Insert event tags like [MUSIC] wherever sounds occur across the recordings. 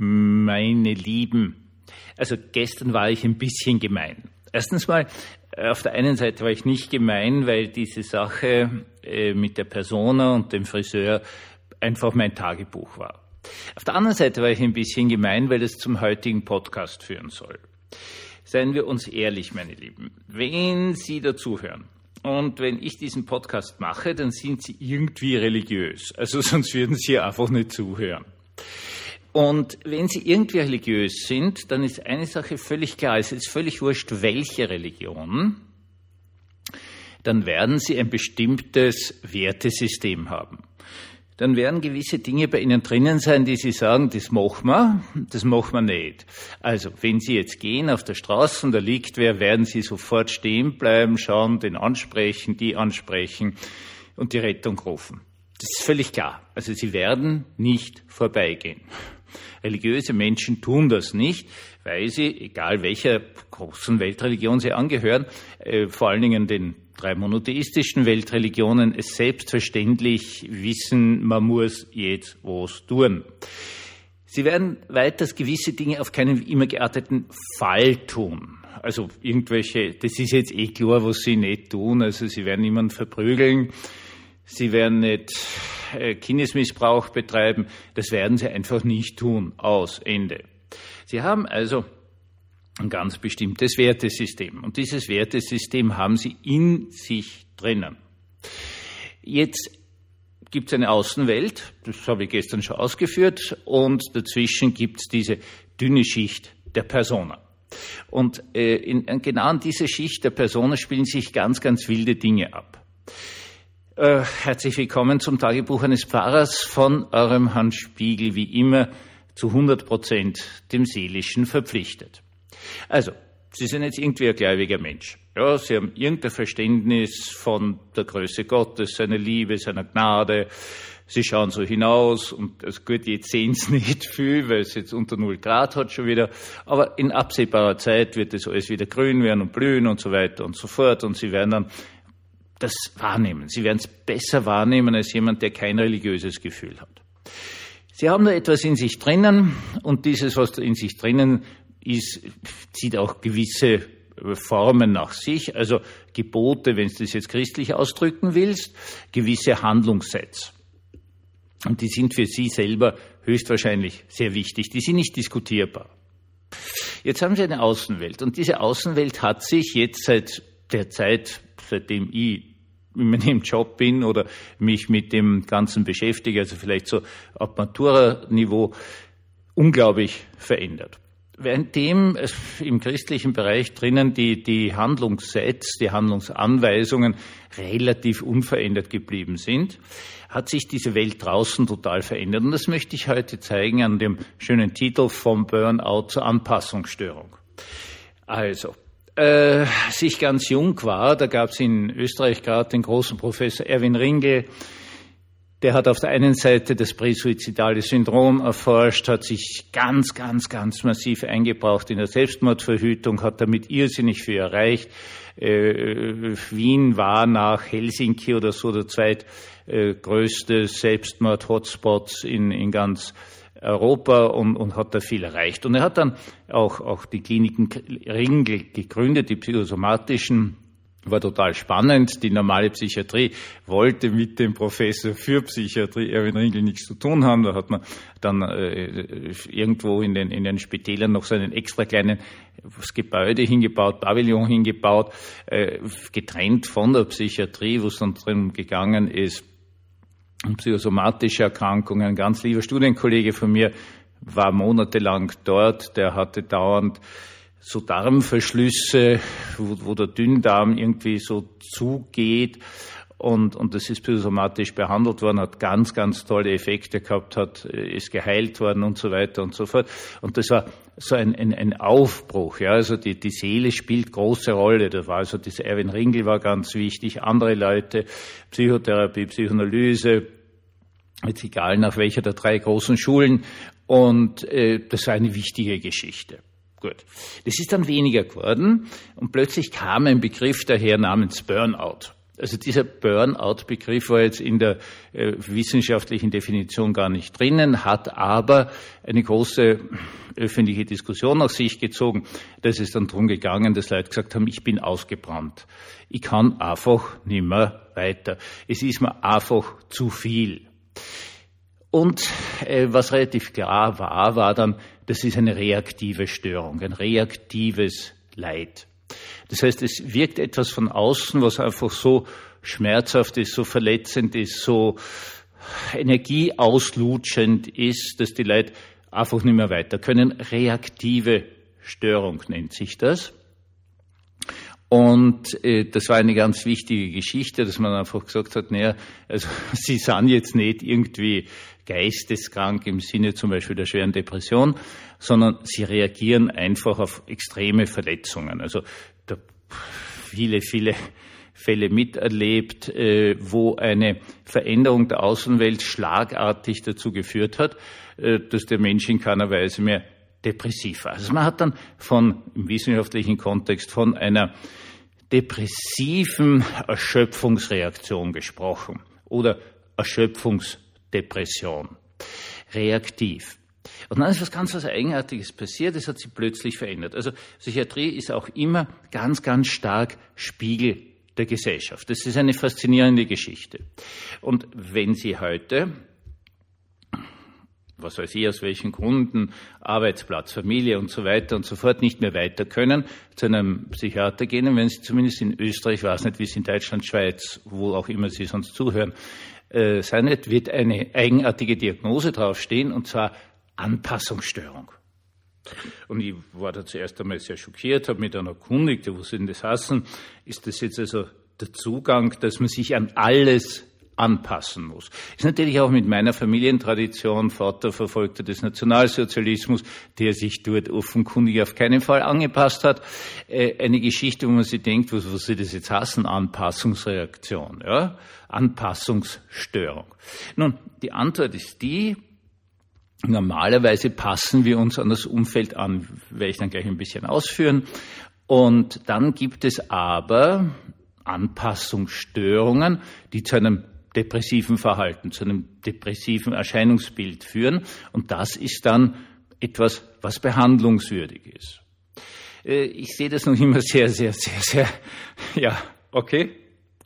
meine Lieben, also gestern war ich ein bisschen gemein. Erstens mal, auf der einen Seite war ich nicht gemein, weil diese Sache äh, mit der Persona und dem Friseur einfach mein Tagebuch war. Auf der anderen Seite war ich ein bisschen gemein, weil es zum heutigen Podcast führen soll. Seien wir uns ehrlich, meine Lieben. Wenn Sie dazuhören und wenn ich diesen Podcast mache, dann sind Sie irgendwie religiös. Also [LAUGHS] sonst würden Sie einfach nicht zuhören. Und wenn Sie irgendwie religiös sind, dann ist eine Sache völlig klar. Es ist völlig wurscht, welche Religion. Dann werden Sie ein bestimmtes Wertesystem haben. Dann werden gewisse Dinge bei Ihnen drinnen sein, die Sie sagen, das machen wir, das machen wir nicht. Also, wenn Sie jetzt gehen auf der Straße und da liegt wer, werden Sie sofort stehen bleiben, schauen, den ansprechen, die ansprechen und die Rettung rufen. Das ist völlig klar. Also Sie werden nicht vorbeigehen. Religiöse Menschen tun das nicht, weil sie, egal welcher großen Weltreligion sie angehören, äh, vor allen Dingen den drei monotheistischen Weltreligionen, es selbstverständlich wissen, man muss jetzt was tun. Sie werden weiters gewisse Dinge auf keinen immer gearteten Fall tun. Also irgendwelche, das ist jetzt eh klar, was sie nicht tun. Also sie werden niemanden verprügeln, sie werden nicht äh, Kindesmissbrauch betreiben, das werden sie einfach nicht tun. Aus, Ende. Sie haben also ein ganz bestimmtes Wertesystem. Und dieses Wertesystem haben sie in sich drinnen. Jetzt gibt es eine Außenwelt, das habe ich gestern schon ausgeführt, und dazwischen gibt es diese dünne Schicht der Persona. Und äh, in, genau in dieser Schicht der Persona spielen sich ganz, ganz wilde Dinge ab. Äh, herzlich willkommen zum Tagebuch eines Pfarrers von eurem Hans Spiegel, wie immer zu 100 Prozent dem Seelischen verpflichtet. Also, Sie sind jetzt irgendwie ein gläubiger Mensch. Ja, Sie haben irgendein Verständnis von der Größe Gottes, seiner Liebe, seiner Gnade. Sie schauen so hinaus und es gut, jetzt sehen Sie nicht viel, weil es jetzt unter null Grad hat schon wieder. Aber in absehbarer Zeit wird es alles wieder grün werden und blühen und so weiter und so fort. Und Sie werden dann das wahrnehmen. Sie werden es besser wahrnehmen als jemand, der kein religiöses Gefühl hat. Sie haben da etwas in sich drinnen und dieses, was in sich drinnen ist, zieht auch gewisse Formen nach sich, also Gebote, wenn du das jetzt christlich ausdrücken willst, gewisse Handlungssätze. Und die sind für Sie selber höchstwahrscheinlich sehr wichtig. Die sind nicht diskutierbar. Jetzt haben Sie eine Außenwelt und diese Außenwelt hat sich jetzt seit der Zeit, seitdem ich in meinem Job bin oder mich mit dem Ganzen beschäftige, also vielleicht so auf Matura-Niveau, unglaublich verändert. Währenddem im christlichen Bereich drinnen die, die Handlungssets, die Handlungsanweisungen relativ unverändert geblieben sind, hat sich diese Welt draußen total verändert. Und das möchte ich heute zeigen an dem schönen Titel vom Burnout zur Anpassungsstörung. Also, äh, als ich ganz jung war, da gab es in Österreich gerade den großen Professor Erwin Ringel, der hat auf der einen Seite das präsuizidale Syndrom erforscht, hat sich ganz, ganz, ganz massiv eingebraucht in der Selbstmordverhütung, hat damit irrsinnig viel erreicht. Äh, Wien war nach Helsinki oder so der zweitgrößte Selbstmord-Hotspots in, in ganz Europa und, und hat da viel erreicht. Und er hat dann auch, auch die Kliniken Ringel gegründet, die psychosomatischen war total spannend. Die normale Psychiatrie wollte mit dem Professor für Psychiatrie Erwin Ringel nichts zu tun haben. Da hat man dann äh, irgendwo in den, in den Spitälern noch so einen extra kleinen Gebäude hingebaut, Pavillon hingebaut, äh, getrennt von der Psychiatrie, wo es dann drin gegangen ist, psychosomatische Erkrankungen. Ein ganz lieber Studienkollege von mir war monatelang dort, der hatte dauernd so Darmverschlüsse, wo, wo der Dünndarm irgendwie so zugeht und, und das ist psychosomatisch behandelt worden, hat ganz, ganz tolle Effekte gehabt, hat, ist geheilt worden und so weiter und so fort. Und das war so ein, ein, ein Aufbruch, ja, also die, die Seele spielt große Rolle. Das war also dieser Erwin Ringel war ganz wichtig, andere Leute, Psychotherapie, Psychoanalyse, jetzt egal nach welcher der drei großen Schulen. Und äh, das war eine wichtige Geschichte. Gut. Das ist dann weniger geworden und plötzlich kam ein Begriff daher namens Burnout. Also dieser Burnout-Begriff war jetzt in der äh, wissenschaftlichen Definition gar nicht drinnen, hat aber eine große öffentliche Diskussion nach sich gezogen. Da ist es dann darum gegangen, dass Leute gesagt haben, ich bin ausgebrannt. Ich kann einfach nicht mehr weiter. Es ist mir einfach zu viel. Und äh, was relativ klar war, war dann, das ist eine reaktive Störung, ein reaktives Leid. Das heißt, es wirkt etwas von außen, was einfach so schmerzhaft ist, so verletzend ist, so energieauslutschend ist, dass die Leute einfach nicht mehr weiter können. Reaktive Störung nennt sich das. Und äh, das war eine ganz wichtige Geschichte, dass man einfach gesagt hat, naja, also [LAUGHS] Sie sind jetzt nicht irgendwie geisteskrank im Sinne zum Beispiel der schweren Depression, sondern Sie reagieren einfach auf extreme Verletzungen. Also da viele, viele Fälle miterlebt, äh, wo eine Veränderung der Außenwelt schlagartig dazu geführt hat, äh, dass der Mensch in keiner Weise mehr depressiv war. Also man hat dann von, im wissenschaftlichen Kontext, von einer depressiven Erschöpfungsreaktion gesprochen oder Erschöpfungsdepression. Reaktiv. Und dann ist was ganz was Eigenartiges passiert, es hat sich plötzlich verändert. Also Psychiatrie ist auch immer ganz, ganz stark Spiegel der Gesellschaft. Das ist eine faszinierende Geschichte. Und wenn Sie heute was weiß ich, aus welchen Gründen, Arbeitsplatz, Familie und so weiter und so fort nicht mehr weiter können, zu einem Psychiater gehen, wenn Sie zumindest in Österreich, ich weiß nicht, wie es in Deutschland, Schweiz, wo auch immer Sie sonst zuhören, äh, sein wird, wird eine eigenartige Diagnose draufstehen, und zwar Anpassungsstörung. Und ich war da zuerst einmal sehr schockiert, habe mich dann erkundigt, wo denn das heißen, ist das jetzt also der Zugang, dass man sich an alles anpassen muss. Ist natürlich auch mit meiner Familientradition, Vater Verfolgter des Nationalsozialismus, der sich dort offenkundig auf keinen Fall angepasst hat, äh, eine Geschichte, wo man sich denkt, was, was sie das jetzt hassen, Anpassungsreaktion, ja? Anpassungsstörung. Nun, die Antwort ist die, Normalerweise passen wir uns an das Umfeld an, werde ich dann gleich ein bisschen ausführen. Und dann gibt es aber Anpassungsstörungen, die zu einem depressiven Verhalten, zu einem depressiven Erscheinungsbild führen. Und das ist dann etwas, was behandlungswürdig ist. Äh, ich sehe das noch immer sehr, sehr, sehr, sehr, [LAUGHS] ja, okay,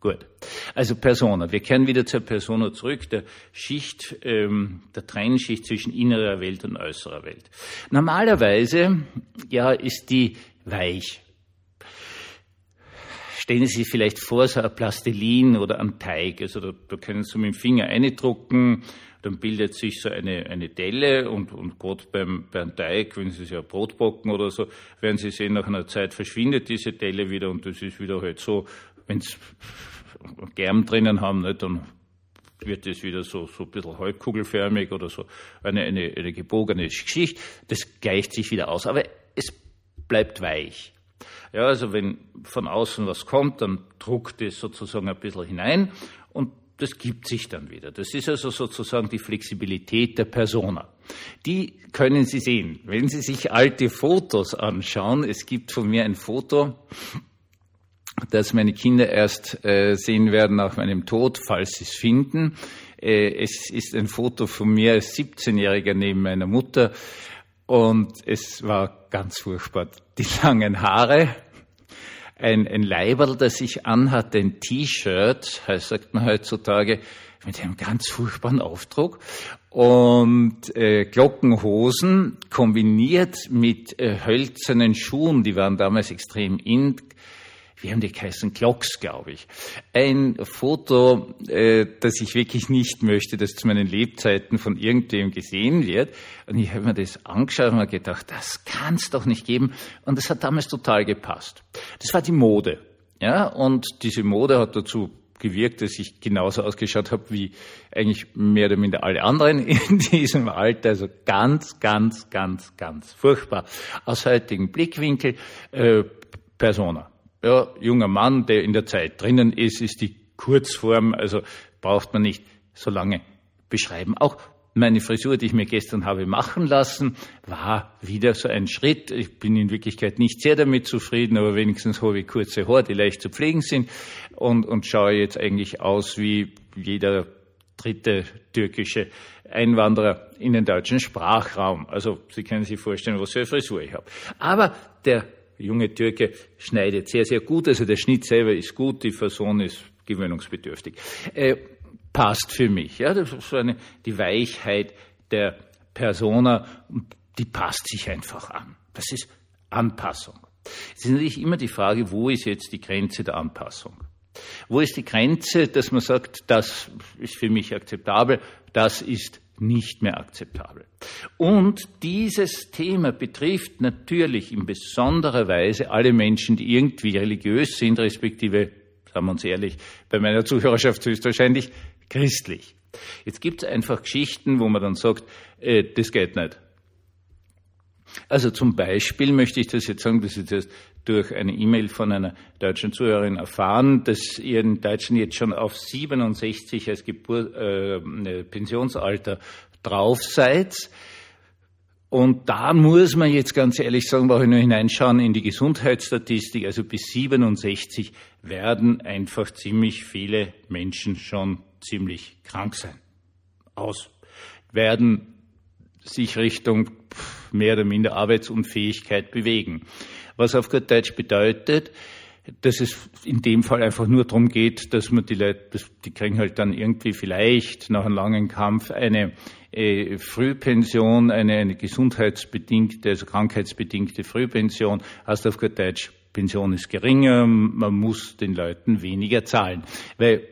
gut. Also Persona. Wir kehren wieder zur Persona zurück, der Schicht, ähm, der Trennschicht zwischen innerer Welt und äußerer Welt. Normalerweise, ja, ist die weich. Stellen Sie sich vielleicht vor, so ein Plastilin oder ein Teig. Also da, da können Sie mit dem Finger eindrucken, dann bildet sich so eine, eine Delle und, und gerade beim, beim Teig, wenn Sie sich ein Brot backen oder so, werden Sie sehen, nach einer Zeit verschwindet diese Delle wieder und das ist wieder halt so, wenn Sie Germ drinnen haben, nicht, dann wird es wieder so, so ein bisschen halbkugelförmig oder so eine, eine, eine gebogene Geschichte. Das gleicht sich wieder aus, aber es bleibt weich. Ja, also wenn von außen was kommt, dann druckt es sozusagen ein bisschen hinein und das gibt sich dann wieder. Das ist also sozusagen die Flexibilität der Persona. Die können Sie sehen. Wenn Sie sich alte Fotos anschauen, es gibt von mir ein Foto, das meine Kinder erst äh, sehen werden nach meinem Tod, falls sie es finden. Äh, es ist ein Foto von mir als 17-Jähriger neben meiner Mutter und es war ganz furchtbar. Die langen Haare, ein, ein Leiberl, das ich anhatte, ein T-Shirt, sagt man heutzutage, mit einem ganz furchtbaren Aufdruck und äh, Glockenhosen kombiniert mit äh, hölzernen Schuhen, die waren damals extrem in, wie haben die geheißen? Glocks, glaube ich. Ein Foto, äh, das ich wirklich nicht möchte, das zu meinen Lebzeiten von irgendwem gesehen wird. Und ich habe mir das angeschaut und mir gedacht, das kann es doch nicht geben. Und das hat damals total gepasst. Das war die Mode. Ja, und diese Mode hat dazu gewirkt, dass ich genauso ausgeschaut habe wie eigentlich mehr oder minder alle anderen [LAUGHS] in diesem Alter. Also ganz, ganz, ganz, ganz furchtbar. Aus heutigem Blickwinkel äh, Persona. Ja, junger Mann, der in der Zeit drinnen ist, ist die Kurzform, also braucht man nicht so lange beschreiben. Auch meine Frisur, die ich mir gestern habe machen lassen, war wieder so ein Schritt. Ich bin in Wirklichkeit nicht sehr damit zufrieden, aber wenigstens habe ich kurze Haare, die leicht zu pflegen sind und, und schaue jetzt eigentlich aus wie jeder dritte türkische Einwanderer in den deutschen Sprachraum. Also Sie können sich vorstellen, was für eine Frisur ich habe. Aber der junge Türke schneidet sehr, sehr gut. Also der Schnitt selber ist gut, die Person ist gewöhnungsbedürftig. Äh, passt für mich. Ja, das ist so eine, die Weichheit der Persona, die passt sich einfach an. Das ist Anpassung. Es ist natürlich immer die Frage, wo ist jetzt die Grenze der Anpassung? Wo ist die Grenze, dass man sagt, das ist für mich akzeptabel, das ist nicht mehr akzeptabel. Und dieses Thema betrifft natürlich in besonderer Weise alle Menschen, die irgendwie religiös sind, respektive, sagen wir uns ehrlich, bei meiner Zuhörerschaft höchstwahrscheinlich christlich. Jetzt gibt es einfach Geschichten, wo man dann sagt, äh, das geht nicht. Also zum Beispiel möchte ich das jetzt sagen, das ist jetzt durch eine E-Mail von einer deutschen Zuhörerin erfahren, dass ihr in Deutschland jetzt schon auf 67 als Geburt, äh, Pensionsalter drauf seid. Und da muss man jetzt ganz ehrlich sagen, brauche ich nur hineinschauen in die Gesundheitsstatistik. Also bis 67 werden einfach ziemlich viele Menschen schon ziemlich krank sein. Aus. Werden sich Richtung mehr oder minder Arbeitsunfähigkeit bewegen. Was auf gut Deutsch bedeutet, dass es in dem Fall einfach nur darum geht, dass man die Leute, die kriegen halt dann irgendwie vielleicht nach einem langen Kampf eine äh, Frühpension, eine, eine gesundheitsbedingte, also krankheitsbedingte Frühpension, heißt auf gut Deutsch, Pension ist geringer, man muss den Leuten weniger zahlen. Weil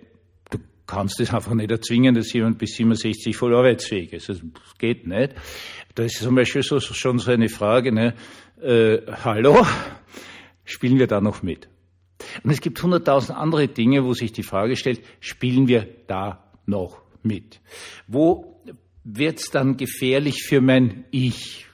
kannst es einfach nicht erzwingen, dass jemand bis 67 voll arbeitsfähig ist. Das geht nicht. Da ist zum Beispiel so, schon so eine Frage, ne, äh, hallo, spielen wir da noch mit? Und es gibt hunderttausend andere Dinge, wo sich die Frage stellt, spielen wir da noch mit? Wo wird es dann gefährlich für mein Ich?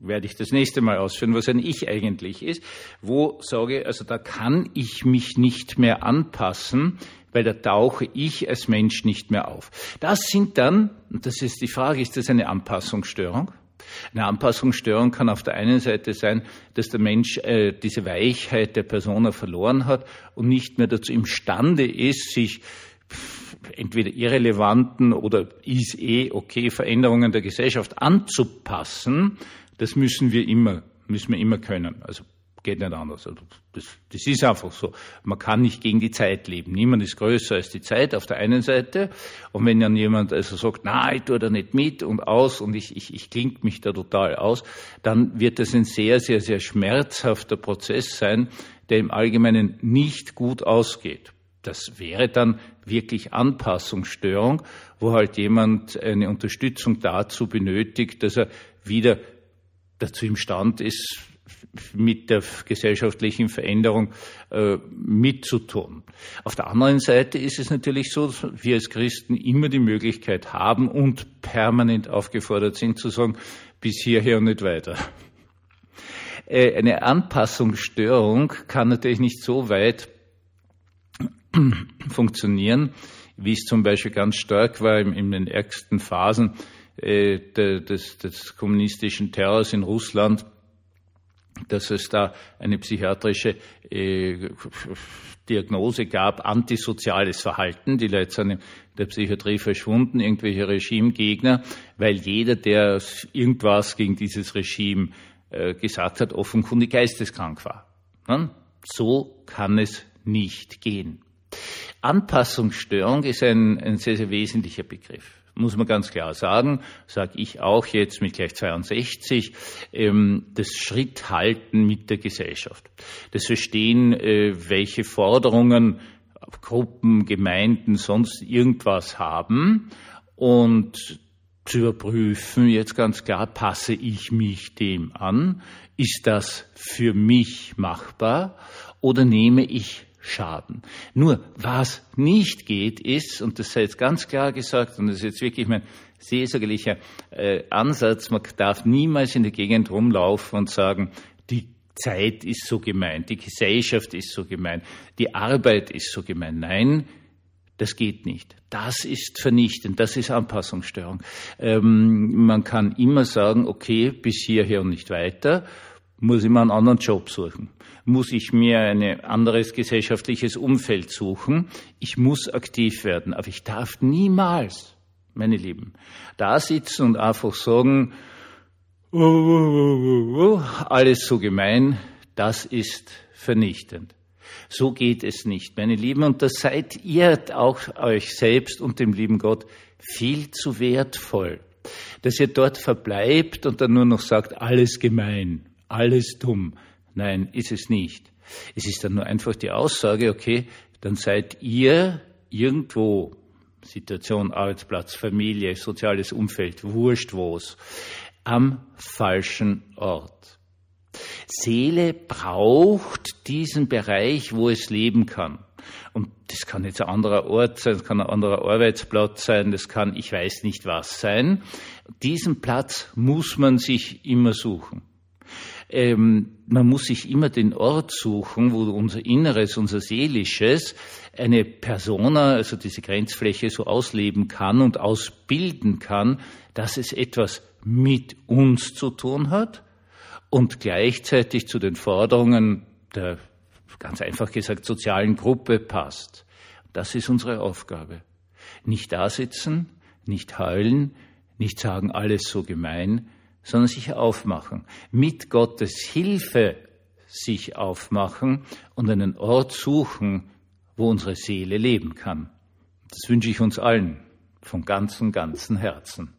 Werde ich das nächste Mal ausführen, was ein Ich eigentlich ist. Wo sage, also da kann ich mich nicht mehr anpassen, weil da tauche ich als Mensch nicht mehr auf. Das sind dann, und das ist die Frage, ist das eine Anpassungsstörung? Eine Anpassungsstörung kann auf der einen Seite sein, dass der Mensch äh, diese Weichheit der Persona verloren hat und nicht mehr dazu imstande ist, sich entweder irrelevanten oder ist eh okay Veränderungen der Gesellschaft anzupassen. Das müssen wir immer, müssen wir immer können. Also geht nicht anders. Also das, das ist einfach so. Man kann nicht gegen die Zeit leben. Niemand ist größer als die Zeit auf der einen Seite. Und wenn dann jemand also sagt, na, ich tue da nicht mit und aus und ich, ich, ich klinge mich da total aus, dann wird das ein sehr, sehr, sehr schmerzhafter Prozess sein, der im Allgemeinen nicht gut ausgeht. Das wäre dann wirklich Anpassungsstörung, wo halt jemand eine Unterstützung dazu benötigt, dass er wieder dazu imstand ist, mit der gesellschaftlichen Veränderung äh, mitzutun. Auf der anderen Seite ist es natürlich so, dass wir als Christen immer die Möglichkeit haben und permanent aufgefordert sind zu sagen, bis hierher und nicht weiter. Äh, eine Anpassungsstörung kann natürlich nicht so weit [CLEARS THROAT] funktionieren, wie es zum Beispiel ganz stark war in, den ärgsten Phasen äh, des, des kommunistischen Terrors in Russland, dass es da eine psychiatrische äh, Diagnose gab, antisoziales Verhalten. Die Leute sind in der Psychiatrie verschwunden, irgendwelche Regimegegner, weil jeder, der irgendwas gegen dieses Regime äh, gesagt hat, offenkundig geisteskrank war. Hm? So kann es nicht gehen. Anpassungsstörung ist ein, ein sehr, sehr wesentlicher Begriff muss man ganz klar sagen, sage ich auch jetzt mit gleich 62, ähm, das Schritt halten mit der Gesellschaft. Das Verstehen, äh, welche Forderungen Gruppen, Gemeinden, sonst irgendwas haben und zu überprüfen, jetzt ganz klar, passe ich mich dem an? Ist das für mich machbar? Oder nehme ich schaden. Nur was nicht geht ist, und das sei jetzt ganz klar gesagt, und das ist jetzt wirklich mein seelsorgerlicher äh, Ansatz, man darf niemals in der Gegend rumlaufen und sagen, die Zeit ist so gemein, die Gesellschaft ist so gemein, die Arbeit ist so gemein. Nein, Das geht nicht. Das ist vernichtend. Das ist Anpassungsstörung. Ähm, man kann immer sagen, okay, bis hierher und nicht weiter. Muss ich mir einen anderen Job suchen? Muss ich mir ein anderes gesellschaftliches Umfeld suchen? Ich muss aktiv werden. Aber ich darf niemals, meine Lieben, da sitzen und einfach sagen, oh, oh, oh, alles so gemein, das ist vernichtend. So geht es nicht, meine Lieben. Und da seid ihr auch euch selbst und dem lieben Gott viel zu wertvoll, dass ihr dort verbleibt und dann nur noch sagt, alles gemein, alles dumm. Nein, ist es nicht. Es ist dann nur einfach die Aussage, okay, dann seid ihr irgendwo, Situation, Arbeitsplatz, Familie, soziales Umfeld, wurscht wo's, am falschen Ort. Seele braucht diesen Bereich, wo es leben kann. Und das kann jetzt ein anderer Ort sein, das kann ein anderer Arbeitsplatz sein, das kann ich weiß nicht was sein. Diesen Platz muss man sich immer suchen. Ähm, man muss sich immer den Ort suchen, wo unser Inneres, unser Seelisches eine Persona, also diese Grenzfläche so ausleben kann und ausbilden kann, dass es etwas mit uns zu tun hat und gleichzeitig zu den Forderungen der, ganz einfach gesagt, sozialen Gruppe passt. Das ist unsere Aufgabe. Nicht da sitzen, nicht heulen, nicht sagen, alles so gemein, sondern sich aufmachen. Mit Gottes Hilfe sich aufmachen und einen Ort suchen, wo unsere Seele leben kann. Das wünsche ich uns allen von ganzem, ganzem Herzen.